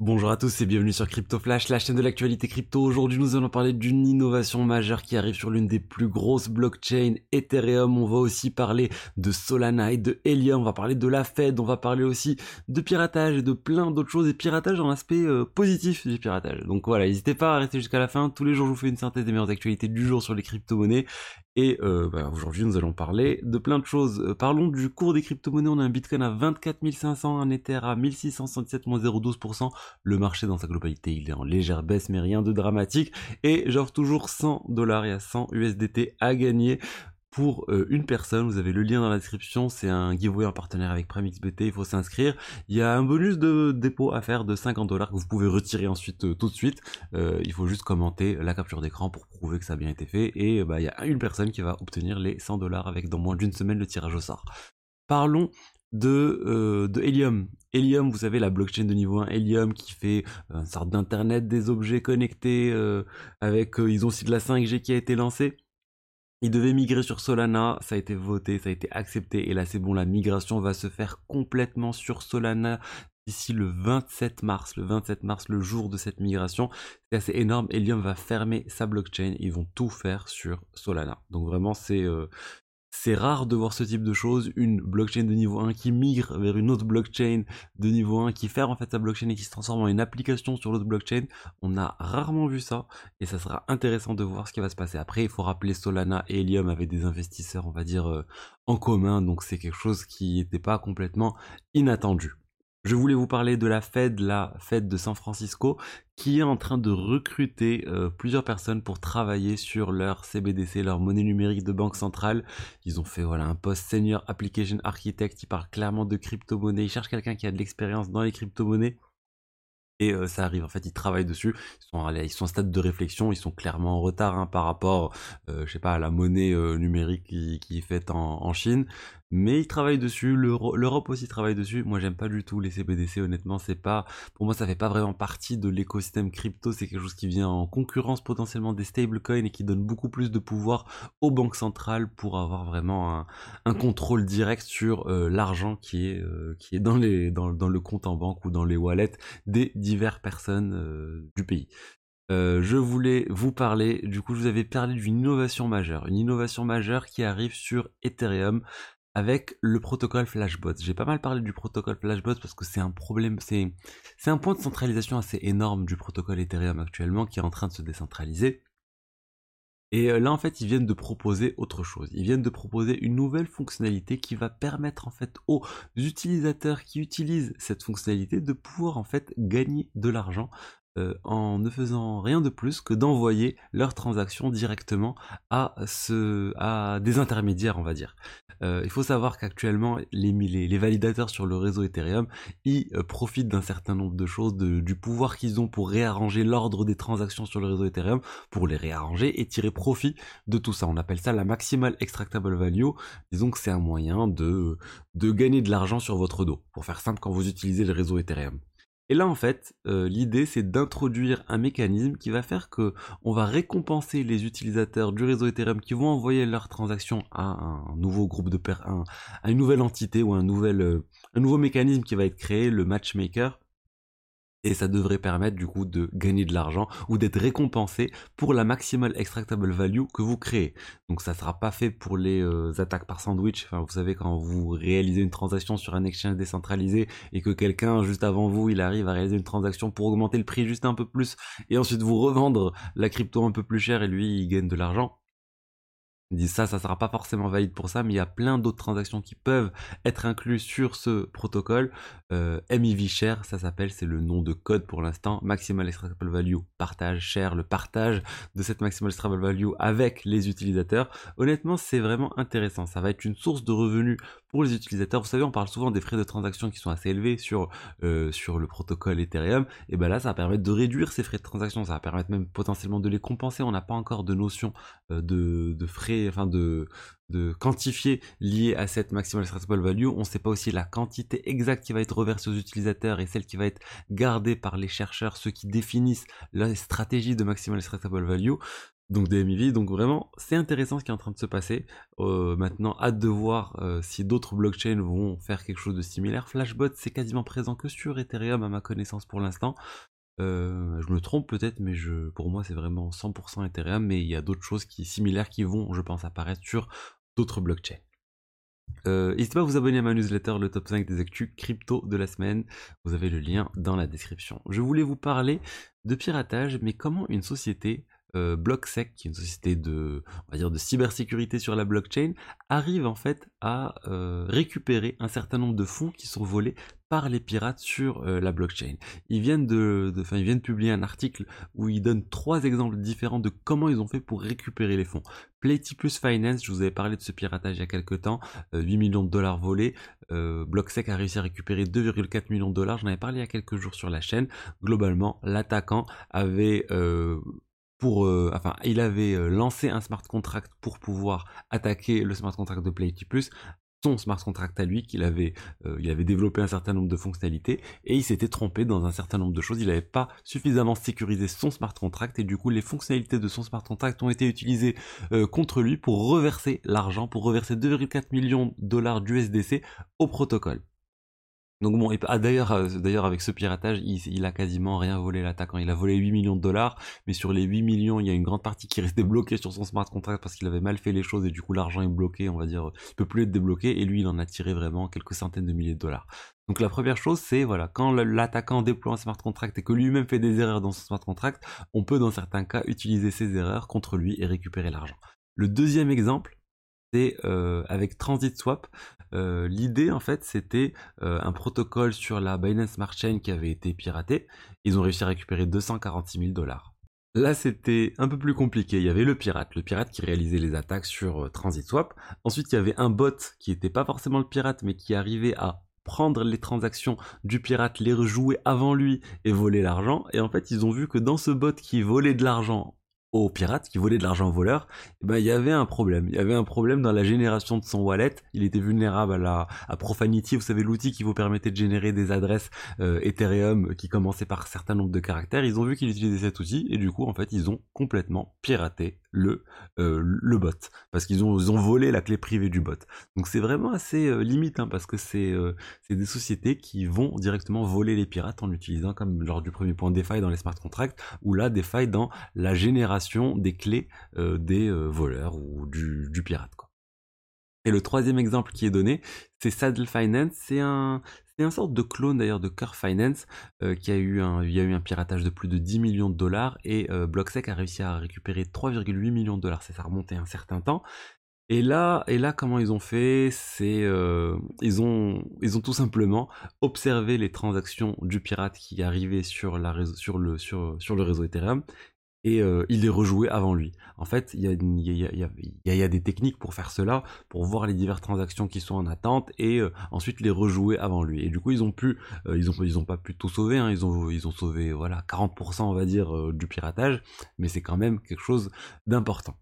Bonjour à tous et bienvenue sur Crypto Flash, la chaîne de l'actualité crypto. Aujourd'hui, nous allons parler d'une innovation majeure qui arrive sur l'une des plus grosses blockchains, Ethereum. On va aussi parler de Solana et de Helium. On va parler de la Fed. On va parler aussi de piratage et de plein d'autres choses. Et piratage dans l'aspect euh, positif du piratage. Donc voilà, n'hésitez pas à rester jusqu'à la fin. Tous les jours, je vous fais une synthèse des meilleures actualités du jour sur les crypto-monnaies. Et euh, bah, aujourd'hui, nous allons parler de plein de choses. Euh, parlons du cours des crypto-monnaies. On a un Bitcoin à 24 500, un Ether à 1667, moins 0,12%. Le marché dans sa globalité, il est en légère baisse, mais rien de dramatique. Et j'offre toujours 100 dollars et à 100 USDT à gagner pour euh, une personne. Vous avez le lien dans la description. C'est un giveaway en partenaire avec PrimeXBT. Il faut s'inscrire. Il y a un bonus de dépôt à faire de 50 dollars que vous pouvez retirer ensuite euh, tout de suite. Euh, il faut juste commenter la capture d'écran pour prouver que ça a bien été fait. Et bah, il y a une personne qui va obtenir les 100 dollars avec dans moins d'une semaine le tirage au sort. Parlons de, de Helium. Helium, vous savez, la blockchain de niveau 1 Helium qui fait une sorte d'internet des objets connectés avec, ils ont aussi de la 5G qui a été lancée. Il devait migrer sur Solana, ça a été voté, ça a été accepté, et là c'est bon, la migration va se faire complètement sur Solana d'ici le 27 mars, le 27 mars, le jour de cette migration. C'est assez énorme, Helium va fermer sa blockchain, ils vont tout faire sur Solana. Donc vraiment c'est euh, c'est rare de voir ce type de choses, une blockchain de niveau 1 qui migre vers une autre blockchain de niveau 1, qui ferme en fait sa blockchain et qui se transforme en une application sur l'autre blockchain. On a rarement vu ça et ça sera intéressant de voir ce qui va se passer. Après, il faut rappeler Solana et Helium avaient des investisseurs, on va dire, euh, en commun, donc c'est quelque chose qui n'était pas complètement inattendu. Je voulais vous parler de la Fed, la Fed de San Francisco, qui est en train de recruter euh, plusieurs personnes pour travailler sur leur CBDC, leur monnaie numérique de banque centrale. Ils ont fait voilà un poste senior application architect, qui parle clairement de crypto-monnaie. Ils cherchent quelqu'un qui a de l'expérience dans les crypto-monnaies. Et euh, ça arrive, en fait, ils travaillent dessus. Ils sont, ils en stade de réflexion. Ils sont clairement en retard hein, par rapport, euh, je pas, à la monnaie numérique qui, est faite en Chine mais ils travaillent dessus, l'Europe aussi travaille dessus. Moi, j'aime pas du tout les CBDC, honnêtement, c'est pas, pour moi, ça fait pas vraiment partie de l'écosystème crypto. C'est quelque chose qui vient en concurrence potentiellement des stablecoins et qui donne beaucoup plus de pouvoir aux banques centrales pour avoir vraiment un, contrôle direct sur euh, l'argent qui est euh, qui est dans les dans, le compte en banque ou dans les wallets des diverses personnes euh, du pays. je voulais vous parler, du coup je vous avais parlé d'une innovation majeure, une innovation majeure qui arrive sur Ethereum avec le protocole Flashbot. J'ai pas mal parlé du protocole Flashbot parce que c'est un problème, c'est c'est un point de centralisation assez énorme du protocole Ethereum actuellement qui est en train de se décentraliser. Et euh, là, en fait, ils viennent de proposer autre chose. Ils viennent de proposer une nouvelle fonctionnalité qui va permettre, en fait, aux utilisateurs qui utilisent cette fonctionnalité de pouvoir, en fait, gagner de l'argent euh, en ne faisant rien de plus que d'envoyer leurs transactions directement à, des intermédiaires, on va dire. Euh, il faut savoir qu'actuellement, les, les, validateurs sur le réseau Ethereum, ils euh, profitent d'un certain nombre de choses, du pouvoir qu'ils ont pour réarranger l'ordre des transactions sur le réseau Ethereum, pour les réarranger et tirer profit de tout ça. On appelle ça la maximal extractable value. Disons que c'est un moyen de gagner de l'argent sur votre dos, pour faire simple quand vous utilisez le réseau Ethereum. Et là, en fait, euh, l'idée, c'est d'introduire un mécanisme qui va faire que on va récompenser les utilisateurs du réseau Ethereum qui vont envoyer leurs transactions à un nouveau groupe de per à une nouvelle entité ou un nouvel, euh, un nouveau mécanisme qui va être créé, le matchmaker, et ça devrait permettre du coup de gagner de l'argent ou d'être récompensé pour la maximal extractable value que vous créez. Donc ça sera pas fait pour les euh, attaques par sandwich. Enfin, vous savez quand vous réalisez une transaction sur un exchange décentralisé et que quelqu'un juste avant vous, il arrive à réaliser une transaction pour augmenter le prix juste un peu plus et ensuite vous revendre la crypto un peu plus cher et lui il gagne de l'argent. Disent ça, ça sera pas forcément valide pour ça, mais il y a plein d'autres transactions qui peuvent être incluses sur ce protocole. Euh, MIV Share, ça s'appelle, c'est le nom de code pour l'instant. Maximal Extractable Value, partage, share, le partage de cette Maximal Extractable Value avec les utilisateurs. Honnêtement, c'est vraiment intéressant. Ça va être une source de revenus pour les utilisateurs. Vous savez, on parle souvent des frais de transaction qui sont assez élevés sur, euh, sur le protocole Ethereum. Et ben là, ça va permettre de réduire ces frais de transaction. Ça va permettre même potentiellement de les compenser. On n'a pas encore de notion euh, de, de frais enfin de, de quantifier lié à cette maximal extractable value. On ne sait pas aussi la quantité exacte qui va être reversée aux utilisateurs et celle qui va être gardée par les chercheurs, ceux qui définissent la stratégie de maximal extractable value. Donc des donc vraiment c'est intéressant ce qui est en train de se passer. Euh, maintenant, hâte de voir euh, si d'autres blockchains vont faire quelque chose de similaire. Flashbot c'est quasiment présent que sur Ethereum à ma connaissance pour l'instant. Euh, je me trompe peut-être, mais je, pour moi c'est vraiment 100% Ethereum, mais il y a d'autres choses qui similaires qui vont, je pense, apparaître sur d'autres blockchains. N'hésitez pas à vous abonner à ma newsletter, le top 5 des actus crypto de la semaine. Vous avez le lien dans la description. Je voulais vous parler de piratage, mais comment une société euh, BlockSec, qui est une société de, on va dire, de cybersécurité sur la blockchain, arrive en fait à euh, récupérer un certain nombre de fonds qui sont volés par les pirates sur euh, la blockchain. Ils viennent de, de ils viennent publier un article où ils donnent trois exemples différents de comment ils ont fait pour récupérer les fonds. Platypus Finance, je vous avais parlé de ce piratage il y a quelques temps, 8 millions de dollars volés. BlockSec a réussi à récupérer 2,4 millions de dollars. J'en avais parlé il y a quelques jours sur la chaîne. Globalement, l'attaquant avait pour, euh, enfin, il avait euh, lancé un smart contract pour pouvoir attaquer le smart contract de Playtipus, son smart contract à lui, qu'il avait, euh, il avait développé un certain nombre de fonctionnalités, et il s'était trompé dans un certain nombre de choses. Il n'avait pas suffisamment sécurisé son smart contract, et du coup, les fonctionnalités de son smart contract ont été utilisées contre lui pour reverser l'argent, pour reverser 2,4 millions de dollars d'USDC au protocole. Donc bon, ah, d'ailleurs, euh, d'ailleurs avec ce piratage, il, a quasiment rien volé l'attaquant. Il a volé 8 millions de dollars, mais sur les 8 millions, il y a une grande partie qui restait bloquée sur son smart contract parce qu'il avait mal fait les choses et du coup l'argent est bloqué, on va dire, il peut plus être débloqué et lui il en a tiré vraiment quelques centaines de milliers de dollars. Donc la première chose, c'est voilà, quand l'attaquant déploie un smart contract et que lui-même fait des erreurs dans son smart contract, on peut dans certains cas utiliser ces erreurs contre lui et récupérer l'argent. Le deuxième exemple, euh, avec Transit Swap. Euh, l'idée en fait c'était euh, un protocole sur la Binance Smart Chain qui avait été piraté. Ils ont réussi à récupérer 246 000 dollars. Là c'était un peu plus compliqué. Il y avait le pirate, le pirate qui réalisait les attaques sur Transit Swap. Ensuite il y avait un bot qui n'était pas forcément le pirate mais qui arrivait à prendre les transactions du pirate, les rejouer avant lui et voler l'argent. Et en fait, ils ont vu que dans ce bot qui volait de l'argent aux pirates qui volaient de l'argent aux voleurs, eh ben, il y avait un problème. Il y avait un problème dans la génération de son wallet. Il était vulnérable à la à Profanity, vous savez l'outil qui vous permettait de générer des adresses euh, Ethereum qui commençaient par un certain nombre de caractères. Ils ont vu qu'il utilisait cet outil et du coup en fait ils ont complètement piraté le euh, le bot parce qu'ils ont ont volé la clé privée du bot. Donc c'est vraiment assez euh, limite hein, parce que c'est c'est des sociétés qui vont directement voler les pirates en utilisant comme lors du premier point failles dans les smart contracts ou là failles dans la génération des clés euh, des euh, voleurs ou du, pirate. Quoi. Et le troisième exemple qui est donné, c'est Saddle Finance. C'est un, c'est sorte de clone d'ailleurs de Curve Finance euh, qui a eu un, piratage de plus de 10 millions de dollars et Blocksec a réussi à récupérer 3,8 millions de dollars. C'est ça remonté un certain temps. Et là, et là, comment ils ont fait? C'est ils ont tout simplement observé les transactions du pirate qui arrivait sur la sur le sur le réseau Ethereum et euh, il les rejouait avant lui. En fait, il y a, des techniques pour faire cela, pour voir les diverses transactions qui sont en attente et euh, ensuite les rejouer avant lui. Et du coup, ils ont pu, euh, ils ont ils ont pas pu tout sauver, hein. ils ont ils ont sauvé voilà 40% on va dire du piratage, mais c'est quand même quelque chose d'important.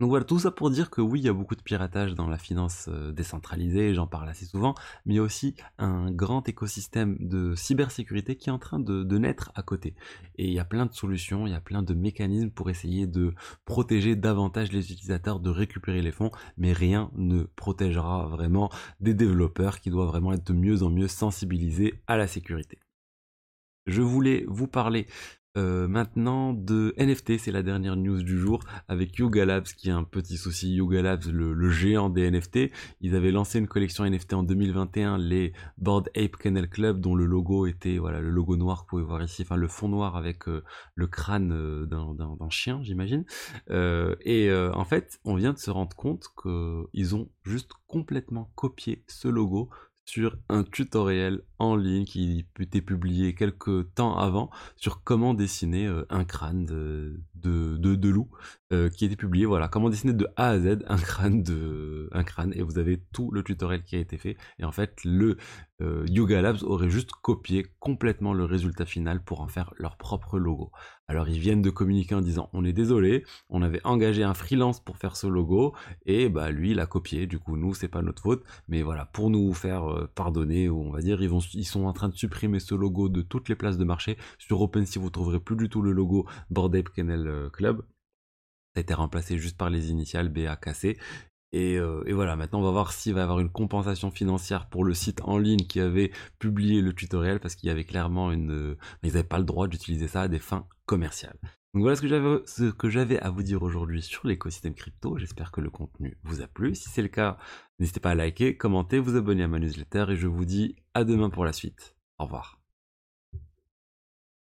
Donc voilà, tout ça pour dire que oui, il y a beaucoup de piratage dans la finance euh, décentralisée, j'en parle assez souvent, mais il y a aussi un grand écosystème de cybersécurité qui est en train de, naître à côté. Et il y a plein de solutions, il y a plein de mécanismes pour essayer de protéger davantage les utilisateurs, de récupérer les fonds, mais rien ne protégera vraiment des développeurs qui doivent vraiment être de mieux en mieux sensibilisés à la sécurité. Je voulais vous parler euh, maintenant de NFT, c'est la dernière news du jour avec Yuga Labs qui a un petit souci. Yuga Labs, le, géant des NFT, ils avaient lancé une collection NFT en 2021, les Board Ape Kennel Club, dont le logo était voilà le logo noir que vous pouvez voir ici, enfin le fond noir avec euh, le crâne euh, d'un chien, j'imagine. et en fait, on vient de se rendre compte qu'ils ont juste complètement copié ce logo sur un tutoriel en ligne qui était publié quelques temps avant sur comment dessiner euh, un crâne de, de, loup euh, qui était publié voilà comment dessiner de A à Z un crâne de un crâne et vous avez tout le tutoriel qui a été fait et en fait le euh, Yoga Labs aurait juste copié complètement le résultat final pour en faire leur propre logo. Alors ils viennent de communiquer en disant on est désolé, on avait engagé un freelance pour faire ce logo et bah lui il a copié. Du coup nous c'est pas notre faute, mais voilà pour nous faire euh, pardonner on va dire ils sont en train de supprimer ce logo de toutes les places de marché. Sur OpenSea vous trouverez plus du tout le logo Bored Kennel euh, Club Ça a été remplacé juste par les initiales BAKC. Et, euh, et, voilà, maintenant on va voir s'il va y avoir une compensation financière pour le site en ligne qui avait publié le tutoriel parce qu'il y avait clairement une... Ils n'avaient pas le droit d'utiliser ça à des fins commerciales. Donc voilà ce que j'avais à vous dire aujourd'hui sur l'écosystème crypto. J'espère que le contenu vous a plu. Si c'est le cas, n'hésitez pas à liker, commenter, vous abonner à ma newsletter et je vous dis à demain pour la suite. Au revoir.